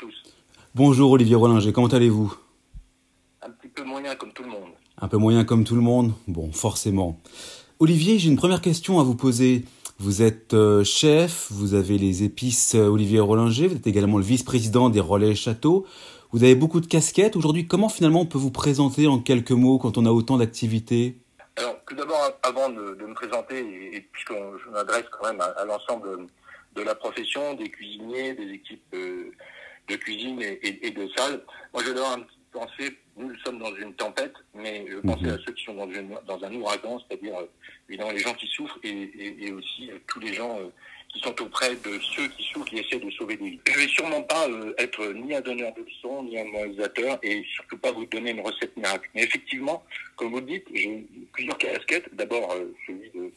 tous. Bonjour Olivier Rollinger, comment allez-vous? Un petit peu moyen comme tout le monde. Un peu moyen comme tout le monde? Bon, forcément. Olivier, j'ai une première question à vous poser. Vous êtes euh, chef, vous avez les épices euh, Olivier Rollinger, vous êtes également le vice-président des Relais Châteaux. Vous avez beaucoup de casquettes. Aujourd'hui, comment finalement on peut vous présenter en quelques mots quand on a autant d'activités? Alors, tout d'abord, avant de, me présenter, et, puisque je m'adresse quand même à, l'ensemble de la profession, des cuisiniers, des équipes euh, de cuisine et, de salle, moi je dois un petit penser, nous sommes dans une tempête, mais je pensais mhm. à ceux qui sont dans, dans un ouragan, c'est-à-dire évidemment les gens qui souffrent et, aussi tous les gens qui sont auprès de ceux qui souffrent, qui essaient de sauver des vies. Je vais sûrement pas euh, être ni un donneur de leçons, ni un moralisateur, et surtout pas vous donner une recette miracle. Mais effectivement, comme vous le dites, j'ai plusieurs casquettes. D'abord, euh, celui de,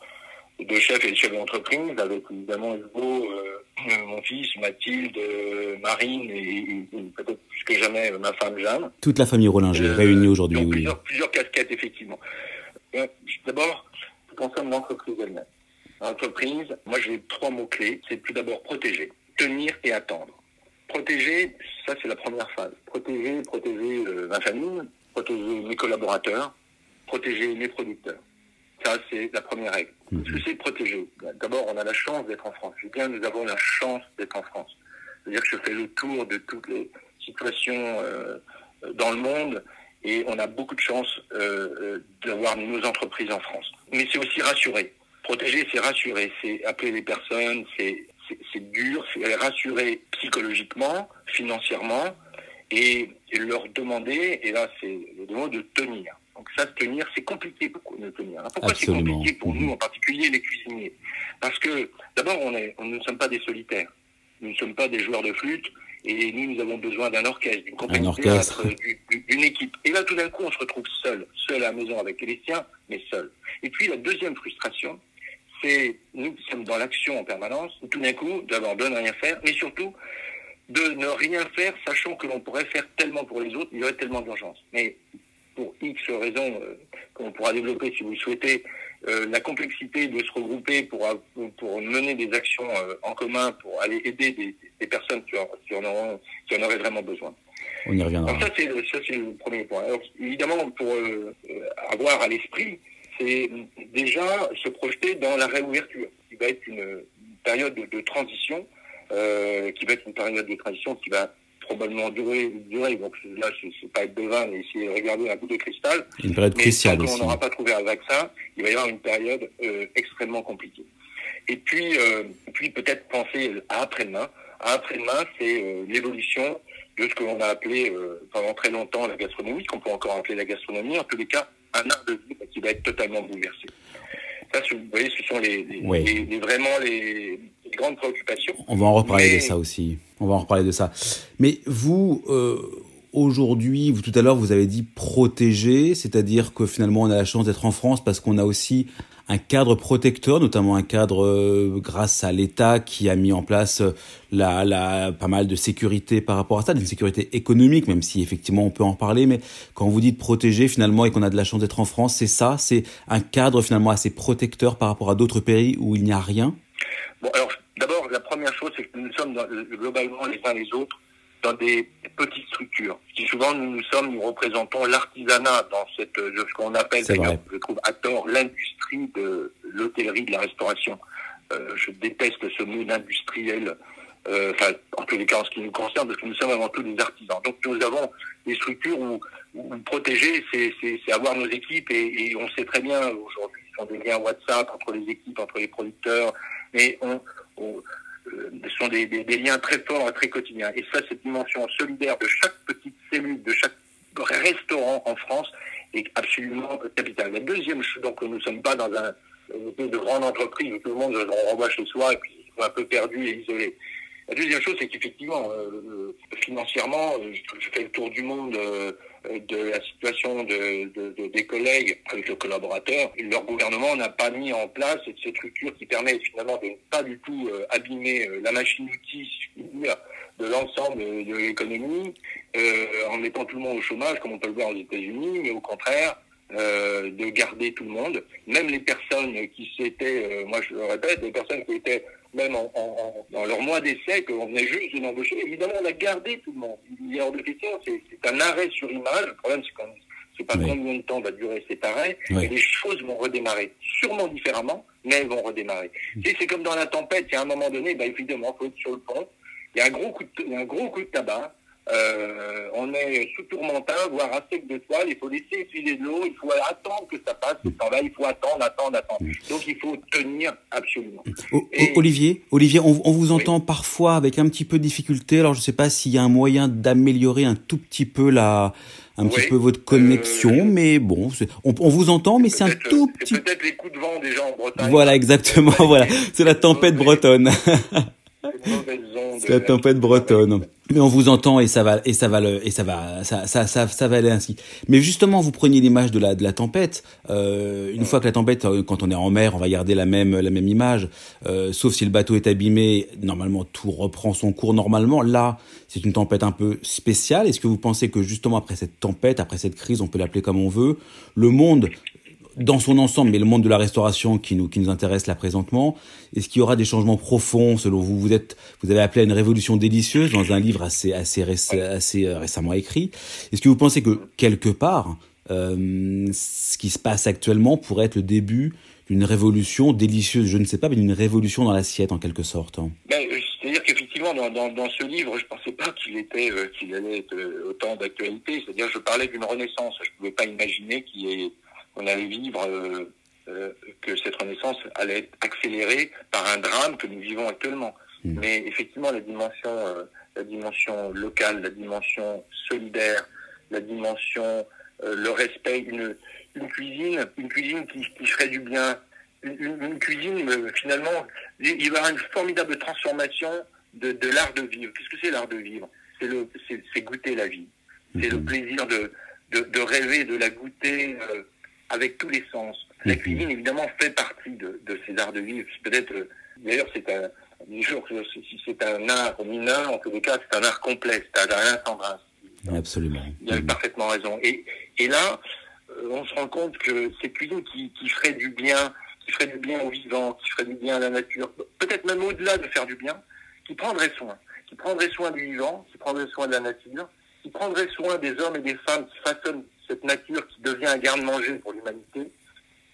de, chef et de chef d'entreprise, avec évidemment Hugo, euh, mon fils, Mathilde, Marine, et, peut-être plus que jamais ma femme Jeanne. Toute la famille Rollinger réunie aujourd'hui, oui. Plusieurs, plusieurs casquettes, effectivement. D'abord, ce qui concerne l'entreprise elle-même entreprise, moi j'ai trois mots-clés. C'est tout d'abord protéger, tenir et attendre. Protéger, ça c'est la première phase. Protéger, protéger euh, ma famille, protéger mes collaborateurs, protéger mes producteurs. Ça, c'est la première règle. Mhm. Ce que c'est protéger D'abord, on a la chance d'être en France. Je bien, nous avons la chance d'être en France. C'est-à-dire que je fais le tour de toutes les situations euh, dans le monde et on a beaucoup de chance euh, d'avoir nos entreprises en France. Mais c'est aussi rassurer. Protéger, c'est rassurer, c'est appeler les personnes, c'est dur, c'est les rassurer psychologiquement, financièrement, et, leur demander, et là c'est le mot de tenir. Donc ça, tenir, c'est compliqué pour nous tenir. Pourquoi c'est compliqué pour nous, mhm. en particulier les cuisiniers? Parce que d'abord, on, est, on ne sommes pas des solitaires. Nous ne sommes pas des joueurs de flûte, et nous, nous avons besoin d'un orchestre, d'une compagnie d'une équipe. Et là, tout d'un coup, on se retrouve seul, seul à la maison avec les siens, mais seul. Et puis, la deuxième frustration, c'est nous qui sommes dans l'action en permanence, tout d'un coup, d'abord de ne rien faire, mais surtout de ne rien faire, sachant que l'on pourrait faire tellement pour les autres, il y aurait tellement d'urgence. Mais pour X raisons euh, qu'on pourra développer si vous le souhaitez, euh, la complexité de se regrouper pour, pour mener des actions euh, en commun pour aller aider des, des personnes qui en, qui, en auront, qui en auraient vraiment besoin. On y reviendra. Donc ça, c'est le, premier point. Alors, évidemment, pour avoir à l'esprit c'est déjà se projeter dans la réouverture, qui va être une période de, transition, qui va être une période de transition qui va probablement durer. Donc là, sais pas être devin, mais essayer de regarder un bout de cristal. Une période cruciale aussi. on n'aura pas trouvé un vaccin, il va y avoir une période euh, extrêmement compliquée. Et puis, euh, puis peut-être penser à après-demain. À après-demain, c'est l'évolution de ce que l'on a appelé pendant très longtemps la gastronomie, qu'on peut encore appeler la gastronomie, en tous les cas, un art de vie qui va être totalement bouleversé. Ça, vous voyez, ce sont les, vraiment les, On va en reparler de ça aussi. On va en reparler de ça. Mais vous, euh, aujourd'hui, vous tout à l'heure, vous avez dit protéger, c'est-à-dire que finalement, on a la chance d'être en France parce qu'on a aussi un cadre protecteur, notamment un cadre euh, grâce à l'État qui a mis en place euh, la, la, pas mal de sécurité par rapport à ça, une sécurité économique, même si effectivement on peut en parler, mais quand vous dites protéger finalement et qu'on a de la chance d'être en France, c'est ça, c'est un cadre finalement assez protecteur par rapport à d'autres pays où il n'y a rien? Bon, alors d'abord, la première chose, c'est que nous sommes globalement les uns les autres dans des petites structures. Souvent nous, nous sommes, nous représentons l'artisanat dans cette, euh, ce qu'on appelle, je trouve à tort, l'industrie de l'hôtellerie, de la restauration. Euh, je déteste ce mot d'industriel, euh, enfin, en tous les cas en ce qui nous concerne, parce que nous sommes avant tout des artisans. Donc nous avons des structures où, où protéger, c'est avoir nos équipes, et, et, on sait très bien aujourd'hui, ce sont des liens WhatsApp entre les équipes, entre les producteurs, mais on, on euh, sont des, liens très forts et très quotidiens. Et ça, cette dimension solidaire de chaque petite cellule, de chaque restaurant en France est absolument capitale. La deuxième chose, donc nous ne sommes pas dans un, une de grande entreprise où tout le monde on renvoie chez soi et puis un peu perdu et isolé. La deuxième chose, c'est qu'effectivement, euh, financièrement, euh, je, fais le tour du monde de la situation de, des collègues avec le collaborateur. Leur gouvernement n'a pas mis en place cette structure qui permet finalement de ne pas du tout euh, abîmer euh, la machine-outil de l'ensemble de l'économie euh, en mettant tout le monde au chômage, comme on peut le voir aux États-Unis, mais au contraire, euh, de garder tout le monde, même les personnes qui s'étaient, euh, moi je le répète, les personnes qui étaient même en, en, dans leur mois d'essai, qu'on venait juste de l'embaucher, évidemment on a gardé tout le monde. Il y a hors de question, c'est un arrêt sur image. Le problème c'est qu'on ne sait pas combien de temps va durer cet arrêt, et les choses vont redémarrer, sûrement différemment, mais elles vont redémarrer. Mm. c'est comme dans la tempête, il y a un moment donné, bah, évidemment, il faut être sur le pont, il y a un gros coup de, il y a un gros coup de tabac, euh, on est sous tourmentin, voire à sec de toile, il faut laisser filer de l'eau, il faut attendre que ça passe, ce temps-là, il faut attendre, attendre, attendre. Donc il faut tenir absolument. Olivier, Olivier, on, vous entend parfois avec un petit peu de difficulté, alors je ne sais pas s'il y a un moyen d'améliorer un tout petit peu la, un petit peu votre connexion, euh, mais bon, on, on, vous entend, mais c'est un tout petit. Peut-être les coups de vent des gens en Bretagne. Voilà, exactement, voilà, c'est la tempête bretonne. C'est la tempête bretonne. Mais on vous entend et ça va et ça va le, et ça va ça, ça ça ça va aller ainsi. Mais justement, vous preniez l'image de la de la tempête. Euh, une fois que la tempête, euh, quand on est en mer, on va garder la même la même image. Euh, sauf si le bateau est abîmé, normalement tout reprend son cours normalement. Là, c'est une tempête un peu spéciale. Est-ce que vous pensez que justement après cette tempête, après cette crise, on peut l'appeler comme on veut, le monde dans son ensemble, mais le monde de la restauration qui nous, qui nous intéresse là présentement, est-ce qu'il y aura des changements profonds selon vous? Vous êtes, vous avez appelé à une révolution délicieuse dans un livre assez, assez, assez euh, récemment écrit. Est-ce que vous pensez que quelque part, euh, ce qui se passe actuellement pourrait être le début d'une révolution délicieuse, je ne sais pas, mais d'une révolution dans l'assiette en quelque sorte ben, C'est-à-dire qu'effectivement, dans, dans, ce livre, je ne pensais pas qu'il était, euh, qu'il allait être autant d'actualité. C'est-à-dire, je parlais d'une renaissance. Je ne pouvais pas imaginer qu'il y ait on allait vivre, euh, euh, que cette renaissance allait être accélérée par un drame que nous vivons actuellement. Hmm. Mais effectivement, la dimension, euh, la dimension locale, la dimension solidaire, la dimension, le respect, une, une cuisine, une cuisine qui, qui ferait du bien, une, cuisine finalement, il va y avoir une formidable transformation de, de l'art de vivre. Qu'est-ce que c'est l'art de vivre? C'est le, c'est goûter la vie. C'est le hmm. plaisir de, de, de, rêver, de la goûter avec tous les sens. La mhm. cuisine, évidemment, fait partie de, de ces arts de vivre. Peut-être, euh, d'ailleurs, c'est un, si c'est un art mineur, en tous les cas, c'est un art complet, c'est un art sans Absolument. Il a mhm. parfaitement raison. Et, et là, euh, on se rend compte que cette cuisine qui, qui ferait du bien, qui ferait du bien aux vivants, qui ferait du bien à la nature, peut-être même au-delà de faire du bien, qui prendrait soin, qui prendrait soin du vivant, qui prendrait soin de la nature, qui prendrait soin des hommes et des femmes qui façonnent cette nature qui devient un garde-manger pour l'humanité,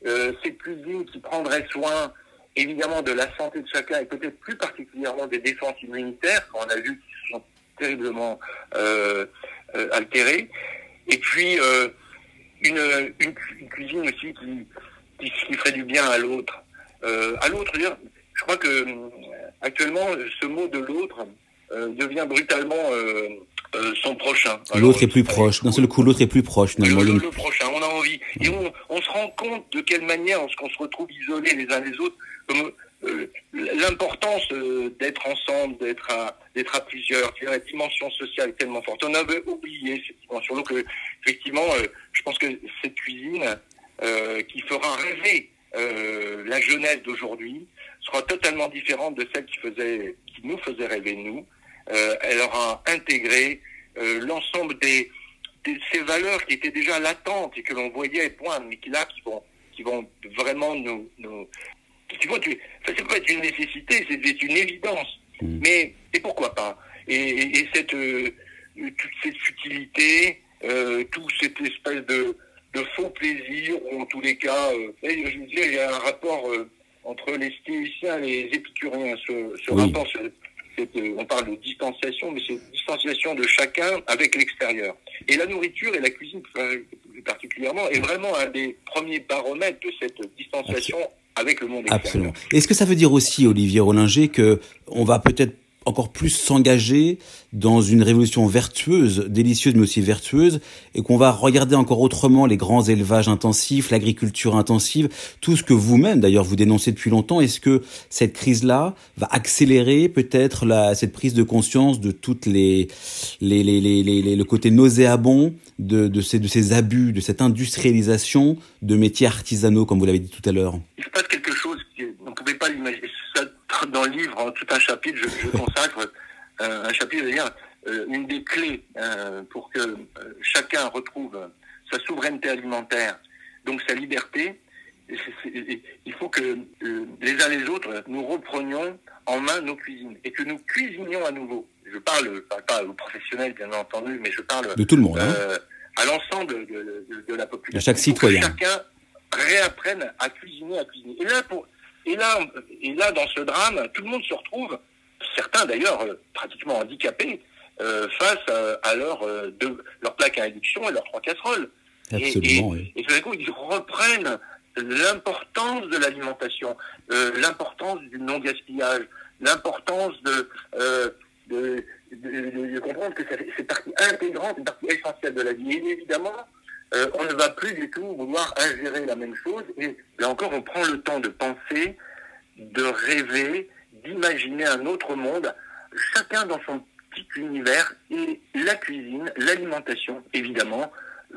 euh, cette cuisine qui prendrait soin évidemment de la santé de chacun et peut-être plus particulièrement des défenses immunitaires qu'on a vu qui sont terriblement euh, euh, altérées, et puis une, cuisine aussi qui, qui, qui, ferait du bien à l'autre. À l'autre, je crois que actuellement ce mot de l'autre devient brutalement euh, son prochain. L'autre est plus proche. D'un seul coup, l'autre est plus proche. Le, le, prochain, on a envie. Et on, on, se rend compte de quelle manière, lorsqu'on se retrouve isolés les uns les autres, euh, l'importance euh, d'être ensemble, d'être à, d'être à plusieurs, la dimension sociale est tellement forte. On avait oublié cette dimension. Donc, euh, effectivement, je pense que cette cuisine qui fera rêver la jeunesse d'aujourd'hui sera totalement différente de celle qui faisait, qui nous faisait rêver nous. Euh, elle aura intégré euh, l'ensemble des, ces valeurs qui étaient déjà latentes et que l'on voyait poindre, mais qui là, qui vont, qui vont vraiment nous, nous tu vois, tu, ça c'est pas être une nécessité, c'est une évidence. Mm. Mais et pourquoi pas? Et, et, cette euh, toute cette futilité, euh, toute cette espèce de, de faux plaisir, ou en tous les cas, euh, je veux dire, il y a un rapport entre les stoïciens et les épicuriens. Ce, ce rapport, on parle de distanciation, mais c'est distanciation de chacun avec l'extérieur. Et la nourriture et la cuisine plus particulièrement est vraiment un des premiers baromètres de cette distanciation avec le monde extérieur. Absolument. Est-ce que ça veut dire aussi, Olivier Rollinger, que on va peut-être encore plus s'engager dans une révolution vertueuse, délicieuse mais aussi vertueuse, et qu'on va regarder encore autrement les grands élevages intensifs, l'agriculture intensive, tout ce que vous-même d'ailleurs vous dénoncez depuis longtemps. Est-ce que cette crise-là va accélérer peut-être cette prise de conscience de toutes les, les, les, les, le côté nauséabond de, de, ces, de ces abus, de cette industrialisation de métiers artisanaux, comme vous l'avez dit tout à l'heure? Il se passe quelque chose, on ne pouvait pas l'imaginer dans le livre, en tout un chapitre, je, consacre euh, un chapitre, c'est-à-dire euh, une des clés euh, pour que chacun retrouve sa souveraineté alimentaire, donc sa liberté, il faut que les uns les autres, nous reprenions en main nos cuisines et que nous cuisinions à nouveau. Je parle, pas aux professionnels bien entendu, mais je parle de tout le monde, hein. à l'ensemble de, la population. De chaque citoyen. chacun réapprenne à cuisiner, à cuisiner. Et là, pour, et là, et là, dans ce drame, tout le monde se retrouve, certains d'ailleurs euh, pratiquement handicapés, face à, leur, de, leur plaque à induction et leurs trois casseroles. Absolument, et, et tout d'un coup, ils reprennent l'importance de l'alimentation, euh, l'importance du non-gaspillage, l'importance de, euh, de, de, comprendre que c'est partie intégrante, une partie essentielle de la vie. Et évidemment, euh, on ne va plus du tout vouloir ingérer la même chose. Et là encore, on prend le temps de penser, de rêver, d'imaginer un autre monde, chacun dans son petit univers. Et la cuisine, l'alimentation, évidemment,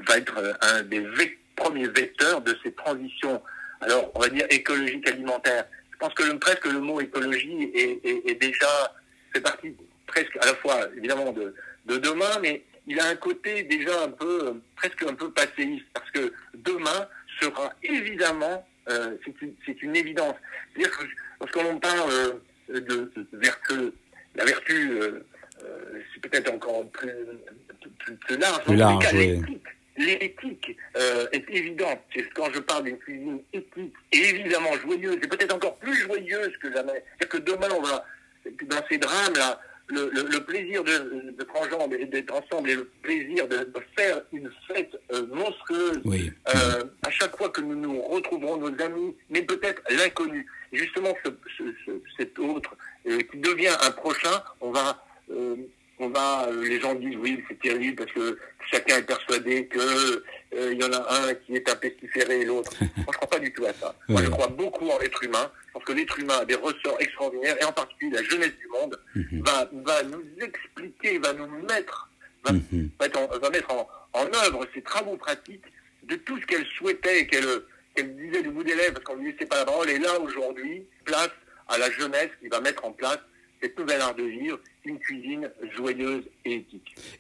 va être un des vecteurs premier vecteur de ces transitions, alors on va dire écologiques alimentaires. Je pense que presque le mot écologie est, déjà, fait partie presque à la fois évidemment de, de demain, mais il a un côté déjà un peu, presque un peu passéiste, parce que demain sera évidemment, euh, c'est une, évidence. C'est-à-dire que lorsqu'on parle euh, de, vertu, la vertu, euh, c'est peut-être encore plus, plus, large, plus large l'éthique euh, est évidente. Quand je parle d'une cuisine éthique et évidemment joyeuse, et peut-être encore plus joyeuse que jamais. C'est-à-dire que demain, on va, dans ces drames-là, le, le, plaisir de, de et d'être ensemble et le plaisir de, faire une fête euh, monstrueuse euh, à chaque fois que nous nous retrouverons nos amis, mais peut-être l'inconnu. Justement, ce, ce, cet autre euh, qui devient un prochain, on va on va, euh, les gens disent oui, c'est terrible parce que chacun est persuadé que euh, il y en a un qui est un pestiféré et l'autre. Moi, je crois pas du tout à ça. Moi, je crois beaucoup en l'être humain. parce que l'être humain a des ressorts extraordinaires et en particulier la jeunesse du monde mhm. va, va nous expliquer, va nous mettre, va, mhm. va, mettre en, en, œuvre ses travaux pratiques de tout ce qu'elle souhaitait et qu'elle disait du bout des lèvres parce qu'on lui laissait pas la parole. Et là, aujourd'hui, place à la jeunesse qui va mettre en place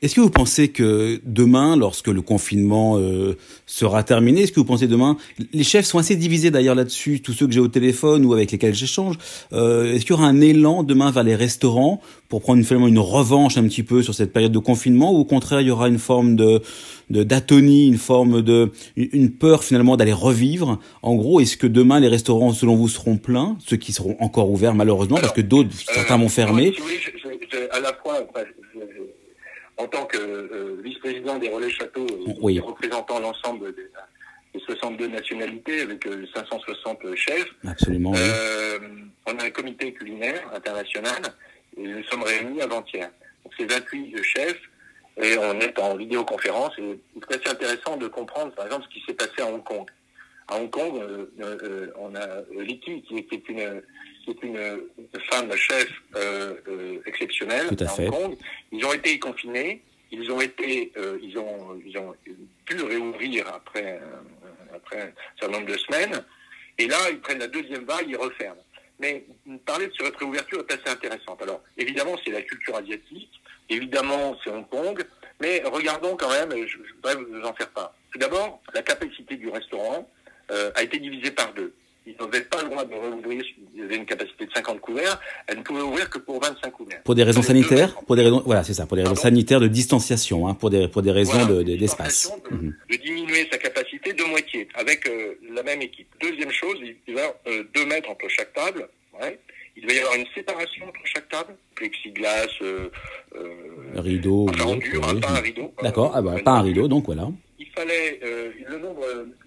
Est-ce que vous pensez que demain, lorsque le confinement euh, sera terminé, est-ce que vous pensez demain, les chefs sont assez divisés d'ailleurs là-dessus, tous ceux que j'ai au téléphone ou avec lesquels j'échange, euh, est-ce qu'il y aura un élan demain vers les restaurants pour prendre finalement une revanche un petit peu sur cette période de confinement ou au contraire il y aura une forme de d'atonie, une forme de une peur finalement d'aller revivre? En gros, est-ce que demain les restaurants selon vous seront pleins, ceux qui seront encore ouverts malheureusement parce que d'autres certains vont fermer. à la fois, en tant que euh, vice-président des Relais Châteaux et représentant l'ensemble des, 62 nationalités avec 560 euh, chefs, Absolument, euh, on a un comité culinaire international et nous sommes réunis avant-hier. Donc c'est 28 chefs et on est en vidéoconférence et c'est assez intéressant de comprendre par exemple ce qui s'est passé à Hong Kong. À Hong Kong, on a Liki qui est une femme chef euh, euh, exceptionnelle à Hong Kong. Ils ont été confinés, ils ont été, euh, ils ont, ils ont pu réouvrir après, après un certain nombre de semaines. Et là, ils prennent la deuxième vague, ils referment. Mais parler de cette réouverture est assez intéressante. Alors, évidemment, c'est la culture asiatique. Évidemment, c'est Hong Kong. Mais regardons quand même, je, voudrais vous en faire part. Tout d'abord, la capacité du restaurant a été divisée par deux ils n'avaient pas le droit de rouvrir, ils avaient une capacité de 50 couverts, elles ne pouvaient ouvrir que pour 25 couverts. Pour des raisons sanitaires, pour des raisons, voilà, c'est ça, pour des raisons sanitaires de distanciation, hein, pour des pour des raisons d'espace. De, mhm. de, diminuer sa capacité de moitié avec euh, la même équipe. Deuxième chose, il y avoir euh, deux mètres entre chaque table. Ouais. Il va y avoir une séparation entre chaque table, plexiglas, euh, euh rideau, enfin, dur, hein, pas un rideau. D'accord, ah bah, pas un rideau, donc voilà. Fallait le nombre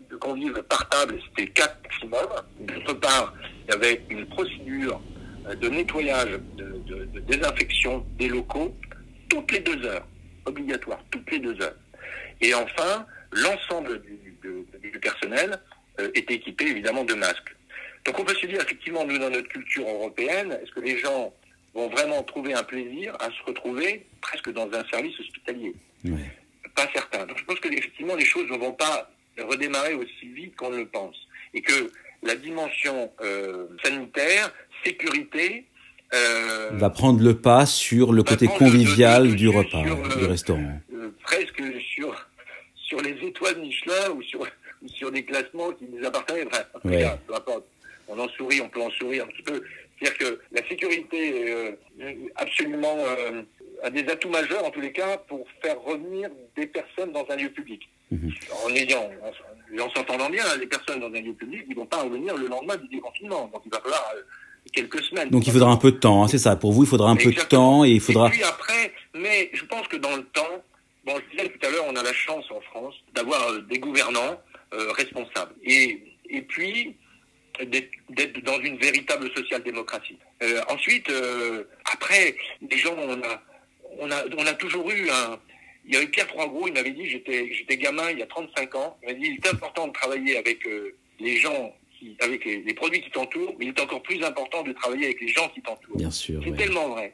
de convives par table, c'était 4 maximum. D'autre part, il y avait une procédure euh, de nettoyage, de, désinfection des locaux toutes les deux heures, obligatoire, toutes les deux heures. Et enfin, l'ensemble du, personnel euh, était équipé évidemment de masques. Donc on peut se dire effectivement, nous dans notre culture européenne, est-ce que les gens vont vraiment trouver un plaisir à se retrouver presque dans un service hospitalier? Pas certain. Donc je pense que effectivement les choses ne vont pas redémarrer aussi vite qu'on le pense. Et que la dimension euh, sanitaire, sécurité, euh, va prendre le pas sur le côté convivial du repas, du restaurant. presque sur, sur les étoiles Michelin ou sur, sur des classements qui nous appartenaient. Enfin, ouais. peu importe. On en sourit, on peut en sourire un petit peu. C'est-à-dire que la sécurité est euh, absolument euh, des atouts majeurs en tous les cas pour faire revenir des personnes dans un lieu public. Mhm. En ayant, en, s'entendant bien, les personnes dans un lieu public, ils vont pas revenir le lendemain du déconfinement. Donc il va falloir euh, quelques semaines. Donc il faudra un peu de temps, hein, c'est ça. Pour vous, il faudra un peu de temps et il faudra. Et puis après, mais je pense que dans le temps, bon, je disais tout à l'heure, on a la chance en France d'avoir euh, des gouvernants euh, responsables. Et et puis d'être dans une véritable social-démocratie. Euh, ensuite, euh, après, les gens, on a, on a, on a toujours eu un. Il y avait Pierre Troisgros, il m'avait dit, j'étais, j'étais gamin il y a 35 ans, il m'a dit, il est important de travailler avec euh, les gens, qui, avec les, produits qui t'entourent, mais il est encore plus important de travailler avec les gens qui t'entourent. Bien sûr. C'est tellement vrai.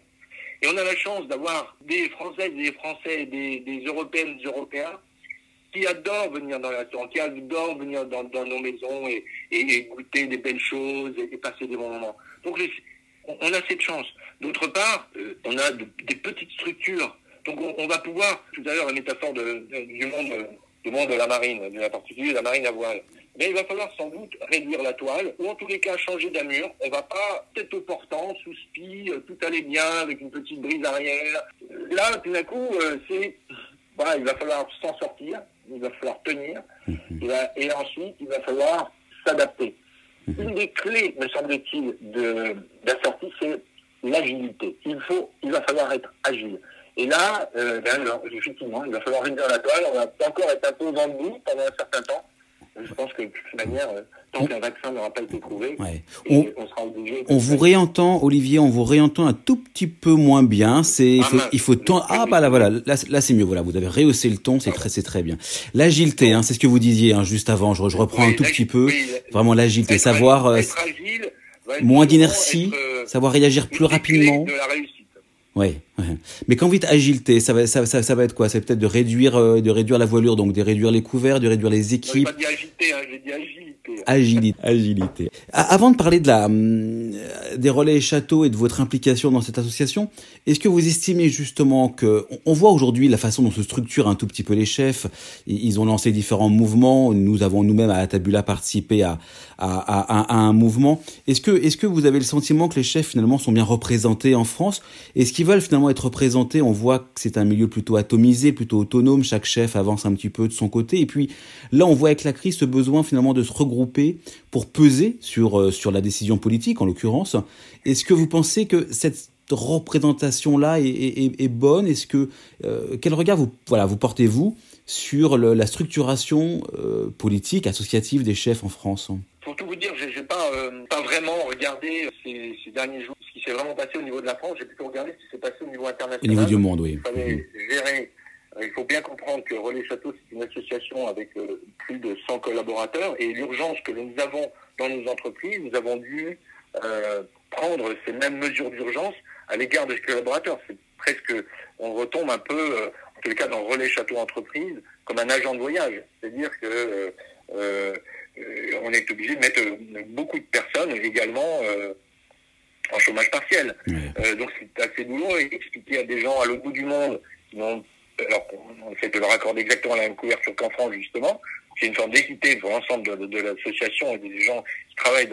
Et on a la chance d'avoir des Françaises et des Français, des, des Européennes des Européens qui adorent venir dans les restaurants, qui adorent venir dans, dans nos maisons et, et, goûter des belles choses et, passer des bons moments. Donc on a cette chance. D'autre part, euh, on a des petites structures. Donc on, va pouvoir, tout à l'heure la métaphore de, du monde du monde de la marine, de la particulier de la marine à voile. Mais il va falloir sans doute réduire la toile, ou en tous les cas changer d'amure. On va pas tête au portant, sous spi, euh, tout aller bien avec une petite brise arrière. Là, tout d'un coup, euh, c'est voilà, il va falloir s'en sortir, il va falloir tenir, mhm. et ensuite il va falloir s'adapter. Une des clés, me semble-t-il, de, la sortie, c'est l'agilité. Il faut, il va falloir être agile. Et là, euh, ben, effectivement, il va falloir réduire la toile. On va encore être un peu dans bout pendant un certain temps. Je pense que de toute manière, tant qu'un vaccin n'aura pas été trouvé, on, sera obligé. On vous réentend, Olivier, on vous réentend un tout petit peu moins bien. C'est, il faut, ah, il faut Ah bah là voilà, là, là c'est mieux. Voilà, vous avez rehaussé le ton, c'est très, c'est très bien. L'agilité, hein, c'est ce que vous disiez hein, juste avant. Je, je reprends un tout petit peu. Vraiment l'agilité, savoir euh, moins d'inertie, euh, savoir réagir plus rapidement. De la réussite. Oui, mais quand vous dites agilité, ça va, ça, ça, ça va être quoi? C'est peut-être de réduire, euh, de réduire la voilure, donc de réduire les couverts, de réduire les équipes? pas dit agilité, hein, j'ai dit agilité. Agilité, agilité. Avant de parler de la, hum, des relais châteaux et de votre implication dans cette association, est-ce que vous estimez justement que, on voit aujourd'hui la façon dont se structurent un tout petit peu les chefs, ils ont lancé différents mouvements, nous avons nous-mêmes à Tabula participé à, à, à, à un mouvement. Est-ce que, est-ce que vous avez le sentiment que les chefs finalement sont bien représentés en France? Est-ce qu'ils veulent finalement être représentés? On voit que c'est un milieu plutôt atomisé, plutôt autonome, chaque chef avance un petit peu de son côté, et puis là on voit avec la crise ce besoin finalement de se regrouper pour peser sur, euh, sur la décision politique, en l'occurrence. Est-ce que vous pensez que cette représentation-là est, bonne? Est-ce que euh, quel regard vous voilà vous portez-vous sur la structuration euh, politique associative des chefs en France? Pour tout vous dire, j'ai, n'ai pas pas vraiment regardé ces, derniers jours ce qui s'est vraiment passé au niveau de la France. J'ai plutôt regardé ce qui s'est passé au niveau international. Au niveau du monde, oui. Il fallait gérer il faut bien comprendre que Relais Château, c'est une association avec euh, plus de 100 collaborateurs et l'urgence que nous avons dans nos entreprises, nous avons dû euh, prendre ces mêmes mesures d'urgence à l'égard de ces collaborateurs. C'est presque, on retombe un peu, en tout cas dans Relais Château Entreprise, comme un agent de voyage. C'est-à-dire que on est obligé de mettre beaucoup de personnes également en chômage partiel. donc c'est assez douloureux expliquer à des gens à l'autre bout du monde qui n'ont alors on essaie de leur accorder exactement la même couverture qu'en France justement. C'est une forme d'équité pour l'ensemble de, l'association et des gens qui travaillent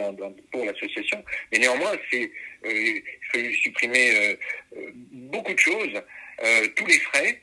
pour l'association. Mais néanmoins, c'est euh, supprimer euh, euh, beaucoup de choses, tous les frais,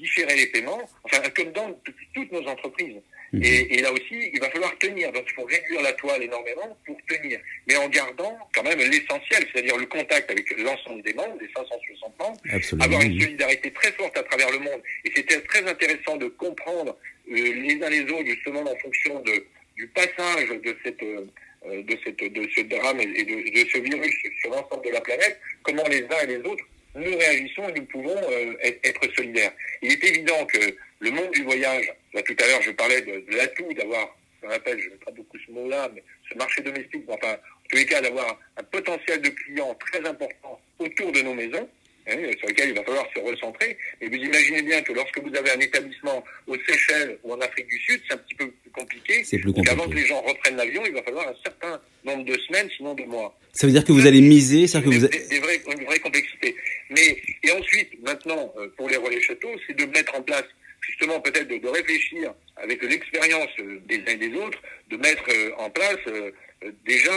différer les paiements, enfin comme dans toutes nos entreprises. Mhm. Et, là aussi, il va falloir tenir. Donc, il faut réduire la toile énormément pour tenir. Mais en gardant quand même l'essentiel, c'est-à-dire le contact avec l'ensemble des membres, des 560 membres. Avoir une solidarité très forte à travers le monde. Et c'était très intéressant de comprendre euh, les uns les autres, justement, en fonction de, du passage de cette... Euh, de, cette, de ce drame et de, de ce virus sur l'ensemble de la planète, comment les uns et les autres nous réagissons et nous pouvons euh, être solidaires. Il est évident que le monde du voyage, là tout à l'heure je parlais de, l'atout d'avoir, je rappelle, je n'aime pas beaucoup ce mot-là, mais ce marché domestique, enfin, en tous les cas d'avoir un potentiel de clients très important autour de nos maisons, hein, sur lequel il va falloir se recentrer. Et vous imaginez bien que lorsque vous avez un établissement aux Seychelles ou en Afrique du Sud, c'est un petit peu plus compliqué. C'est plus compliqué. Avant que les gens reprennent l'avion, il va falloir un certain nombre de semaines, sinon de mois. Ça veut dire que vous allez miser, ça que vous des, des, une vraie complexité. Mais et ensuite, maintenant, euh, pour les relais châteaux, c'est de mettre en place justement peut-être de, réfléchir avec l'expérience des uns et des autres, de mettre en place déjà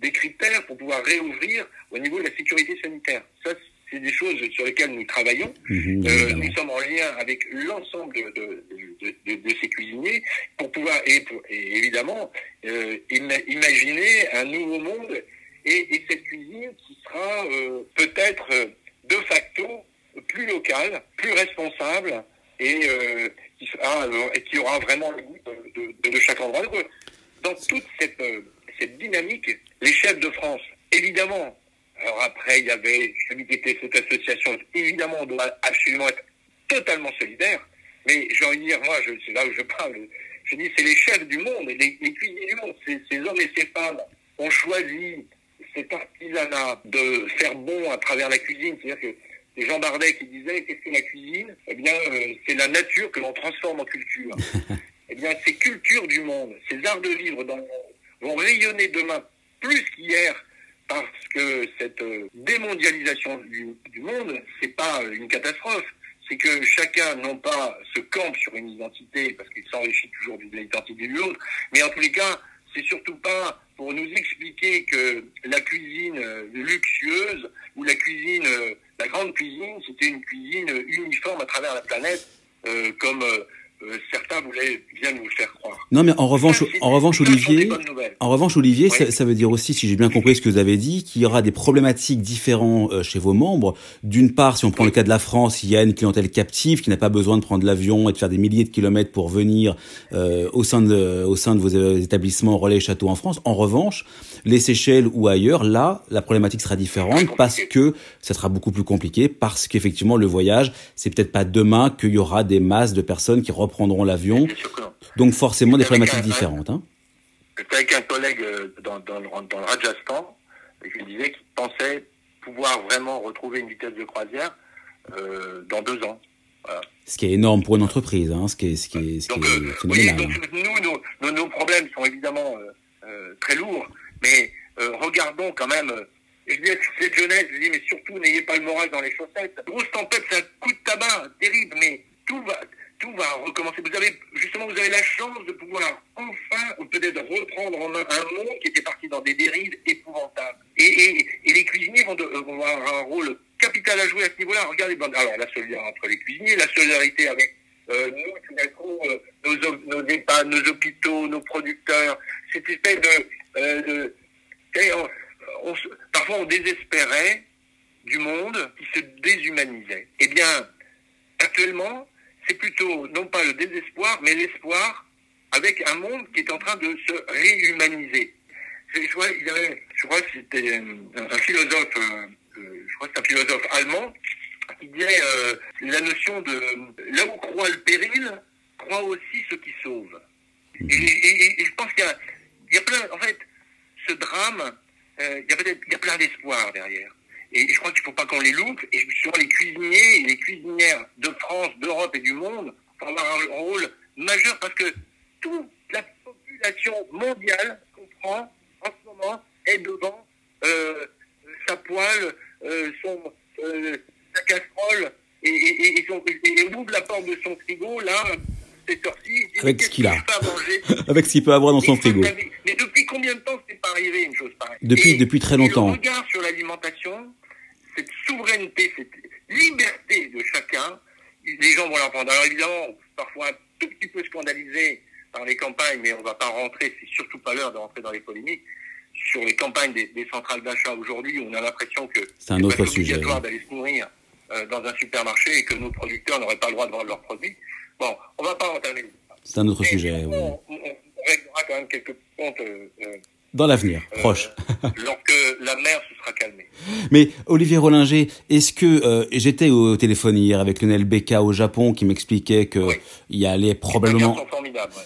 des critères pour pouvoir réouvrir au niveau de la sécurité sanitaire. Ça, c'est des choses sur lesquelles nous travaillons. Mhm, euh, nous sommes en lien avec l'ensemble de, de, de, ces cuisiniers pour pouvoir, et, évidemment, euh, imaginer un nouveau monde et, et cette cuisine qui sera euh, peut-être de facto plus locale, plus responsable et euh, qui, sera, et qui aura vraiment le goût de, chaque endroit. Dans toute cette, cette dynamique, les chefs de France, évidemment, alors après, il y avait celui qui était cette association. Évidemment, on doit absolument être totalement solidaire. Mais j'ai envie de dire, moi, c'est là où je parle. Je dis, c'est les chefs du monde, les, les cuisiniers du monde. Ces hommes et ces femmes ont choisi cet artisanat de faire bon à travers la cuisine. C'est-à-dire que c'est Jean Bardet qui disait, qu'est-ce que la cuisine? Eh bien, euh, c'est la nature que l'on transforme en culture. eh bien, ces cultures du monde, ces arts de vivre dans le monde, vont rayonner demain plus qu'hier parce que cette euh, démondialisation du, du monde, c'est pas une catastrophe. C'est que chacun, non pas se campe sur une identité, parce qu'il s'enrichit toujours d'une identité de l'autre, mais en tous les cas, c'est surtout pas pour nous expliquer que la cuisine euh, luxueuse ou la cuisine, euh, la grande cuisine, c'était une cuisine uniforme à travers la planète, comme euh, certains voulaient bien nous faire croire. Non, mais en revanche, en revanche, Olivier, en revanche, Olivier, ça, veut dire aussi, si j'ai bien compris ce que vous avez dit, qu'il y aura des problématiques différentes euh, chez vos membres. D'une part, si on prend le cas de la France, il y a une clientèle captive qui n'a pas besoin de prendre l'avion et de faire des milliers de kilomètres pour venir euh, au sein de au sein de vos établissements relais châteaux en France. En revanche, les Seychelles ou ailleurs, là, la problématique sera différente parce que ça sera beaucoup plus compliqué parce qu'effectivement, le voyage, c'est peut-être pas demain qu'il y aura des masses de personnes qui reprendront l'avion. Donc forcément des problématiques différentes. Hein. avec un collègue euh, dans, dans, le, dans le Rajasthan qui disait qu'il pensait pouvoir vraiment retrouver une vitesse de croisière euh, dans deux ans. Ce qui est énorme pour une entreprise, hein, ce qui est, ce qui est, ce qui est euh, oui, donc, nous, nos, nos, problèmes sont évidemment euh, très lourds, mais regardons quand même et je dis à cette jeunesse, je dis, mais surtout, n'ayez pas le moral dans les chaussettes. Grosse tempête, c'est un coup de tabac terrible, mais tout va, tout va recommencer. Vous avez, justement, vous avez la chance de pouvoir enfin, ou peut-être reprendre en main un monde qui était parti dans des dérives épouvantables. Et, les cuisiniers vont, avoir un rôle capital à jouer à ce niveau-là. Regardez, alors la solidarité entre les cuisiniers, la solidarité avec euh, nous, euh, nos, nos nos hôpitaux, nos producteurs, cette espèce de... Euh, parfois on désespérait du monde qui se déshumanisait. Eh bien, actuellement, c'est plutôt non pas le désespoir, mais l'espoir avec un monde qui est en train de se réhumaniser. Je crois, je crois que c'était un philosophe, euh, euh, je crois que c'est un philosophe allemand, qui disait euh, la notion de là où croit le péril, croit aussi ce qui sauve. Et, et, et je pense qu'il y, y a, plein, en fait, ce drame, il y a peut-être, il y a plein d'espoir derrière. Et je crois qu'il ne faut pas qu'on les loupe. Et sur les cuisiniers et les cuisinières de France, d'Europe et du monde vont avoir un rôle majeur parce que toute la population mondiale comprend en ce moment est devant euh, sa poêle, euh, son, euh, sa casserole et, et, et, son, et, ouvre la porte de son frigo là. C'est sorti. Avec ce qu'il a. Avec ce qu'il peut avoir dans son frigo. Mais depuis combien de temps c'est pas arrivé une chose pareille? Depuis, depuis très longtemps. Le regard sur l'alimentation, cette souveraineté, cette liberté de chacun, les gens vont l'entendre. Alors évidemment, parfois peu scandalisé par les campagnes, mais on ne va pas rentrer, c'est surtout pas l'heure de rentrer dans les polémiques. Sur les campagnes des, centrales d'achat aujourd'hui, on a l'impression que c'est un autre sujet obligatoire d'aller se nourrir euh, dans un supermarché et que nos producteurs n'auraient pas le droit de vendre leurs produits. Bon, on ne va pas entamer. C'est un autre sujet. on, réglera quand même quelques comptes euh, euh, dans l'avenir, euh, proche. lorsque la mer se sera calmée. Mais Olivier Rollinger, est-ce que euh, j'étais au téléphone hier avec Lionel Becca au Japon qui m'expliquait que il y allait probablement.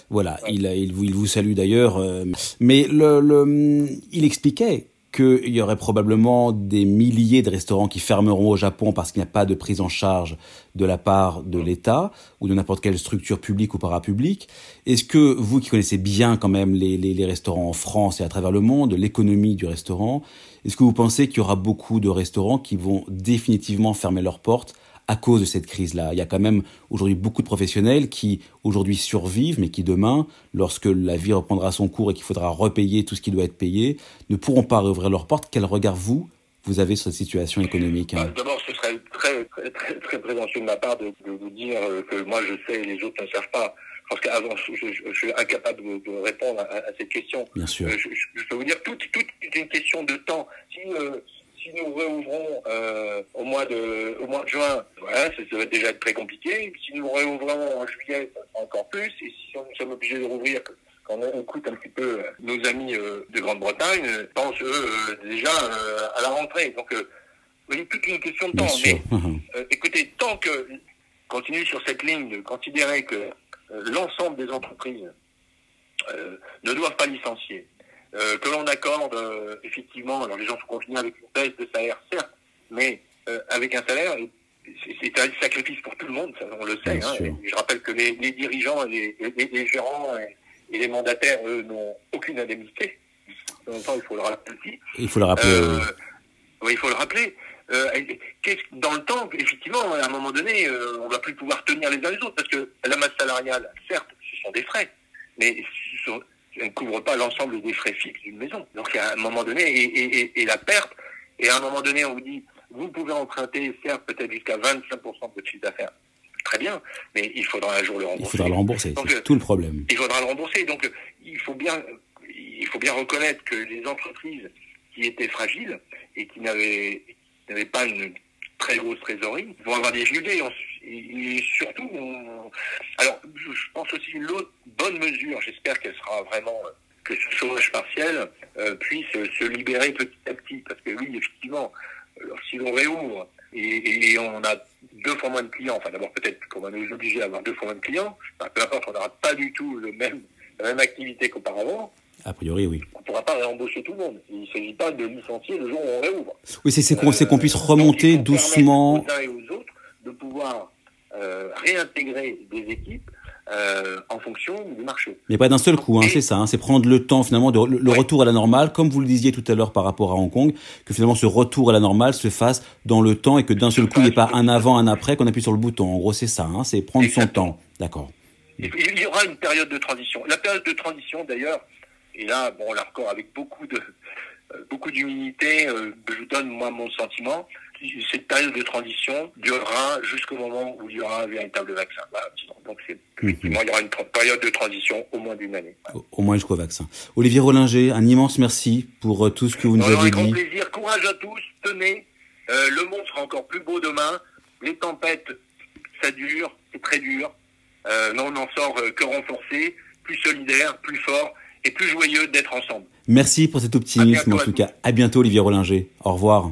Voilà, il, il, vous, il vous salue d'ailleurs. Euh, mais le, le, il expliquait qu'il y aurait probablement des milliers de restaurants qui fermeront au Japon parce qu'il n'y a pas de prise en charge de la part de l'État ou de n'importe quelle structure publique ou parapublique. Est-ce que vous qui connaissez bien quand même les, les, les restaurants en France et à travers le monde, l'économie du restaurant, est-ce que vous pensez qu'il y aura beaucoup de restaurants qui vont définitivement fermer leurs portes à cause de cette crise-là. Il y a quand même aujourd'hui beaucoup de professionnels qui aujourd'hui survivent, mais qui demain, lorsque la vie reprendra son cours et qu'il faudra repayer tout ce qui doit être payé, ne pourront pas rouvrir leurs portes. Quel regard vous vous avez sur cette situation économique hein? Bah, D'abord, ce serait très, très, très, très de ma part de, de, vous dire que moi je sais et les autres ne savent pas. Parce qu'avant, je, je, suis incapable de, répondre à, à, cette question. Bien sûr. Euh, je, je, peux vous dire, tout, tout est une question de temps. Si, euh, si nous réouvrons euh, au mois de au mois de juin, voilà, ça, ça, va déjà être très compliqué. Si nous réouvrons en juillet, encore plus. Et si nous sommes obligés de rouvrir quand on écoute un petit peu euh, nos amis euh, de Grande-Bretagne, euh, pensent eux déjà à la rentrée. Donc, oui, toute une question de temps. Mais écoutez, tant que continue sur cette ligne de considérer que l'ensemble des entreprises ne doivent pas licencier, que l'on accorde effectivement, alors les gens sont confinés avec une baisse de salaire, certes, mais avec un salaire, c'est un sacrifice pour tout le monde, ça, on le sait. Hein, je rappelle que les, les dirigeants, les, les, les gérants et les mandataires, eux, n'ont aucune indemnité. En même temps, il faut le rappeler aussi. Il faut le rappeler. Euh, oui, il faut le rappeler. Euh, dans le temps, effectivement, à un moment donné, euh, on va plus pouvoir tenir les uns les autres parce que la masse salariale, certes, ce sont des frais, mais ce ne couvre pas l'ensemble des frais fixes d'une maison. Donc, à un moment donné, et, et, et, la perte, et à un moment donné, on vous dit, vous pouvez emprunter, certes, peut-être jusqu'à 25% de votre chiffre d'affaires très bien, mais il faudra un jour le rembourser. Il faudra le rembourser, c'est euh, tout le problème. Il faudra le rembourser. Donc, il faut bien, il faut bien reconnaître que les entreprises qui étaient fragiles et qui n'avaient, n'avaient pas une très grosse trésorerie vont avoir des difficultés. Et surtout, alors, je pense aussi une autre bonne mesure, j'espère qu'elle sera vraiment que ce chômage partiel euh, puisse se libérer petit à petit. Parce que oui, effectivement, si l'on réouvre et, et, on a deux fois moins de clients, enfin d'abord peut-être qu'on va nous obliger à avoir deux fois moins de clients, peu importe, on n'aura pas du tout le même, la même activité qu'auparavant. A priori, oui. On ne pourra pas réembaucher tout le monde. Il ne s'agit pas de licencier le jour où on réouvre. Oui, c'est qu'on euh, puisse remonter doucement. Aux uns et aux autres de pouvoir euh, réintégrer des équipes euh, en fonction du marché. Mais pas d'un seul coup, hein, c'est ça. Hein, c'est prendre le temps finalement de le, retour à la normale, comme vous le disiez tout à l'heure par rapport à Hong Kong, que finalement ce retour à la normale se fasse dans le temps et que d'un seul coup il n'y ait pas un avant, un après, qu'on appuie sur le bouton. En gros, c'est ça. Hein, c'est prendre son temps. D'accord. Il y aura une période de transition. La période de transition, d'ailleurs, et là, bon, là encore avec beaucoup de euh, beaucoup d'humilité, euh, je vous donne moi mon sentiment cette période de transition durera jusqu'au moment où il y aura un véritable vaccin. Donc, effectivement, il y aura une période de transition au moins d'une année. Au, moins jusqu'au vaccin. Olivier Rollinger, un immense merci pour euh, tout ce que vous nous avez dit. Avec grand plaisir. Courage à tous. Tenez. Euh, le monde sera encore plus beau demain. Les tempêtes, ça dure. C'est très dur. Euh, non, on n'en sort que renforcé, plus solidaire, plus fort et plus joyeux d'être ensemble. Merci pour cet optimisme, en tout cas. À bientôt, Olivier Rollinger. Au revoir.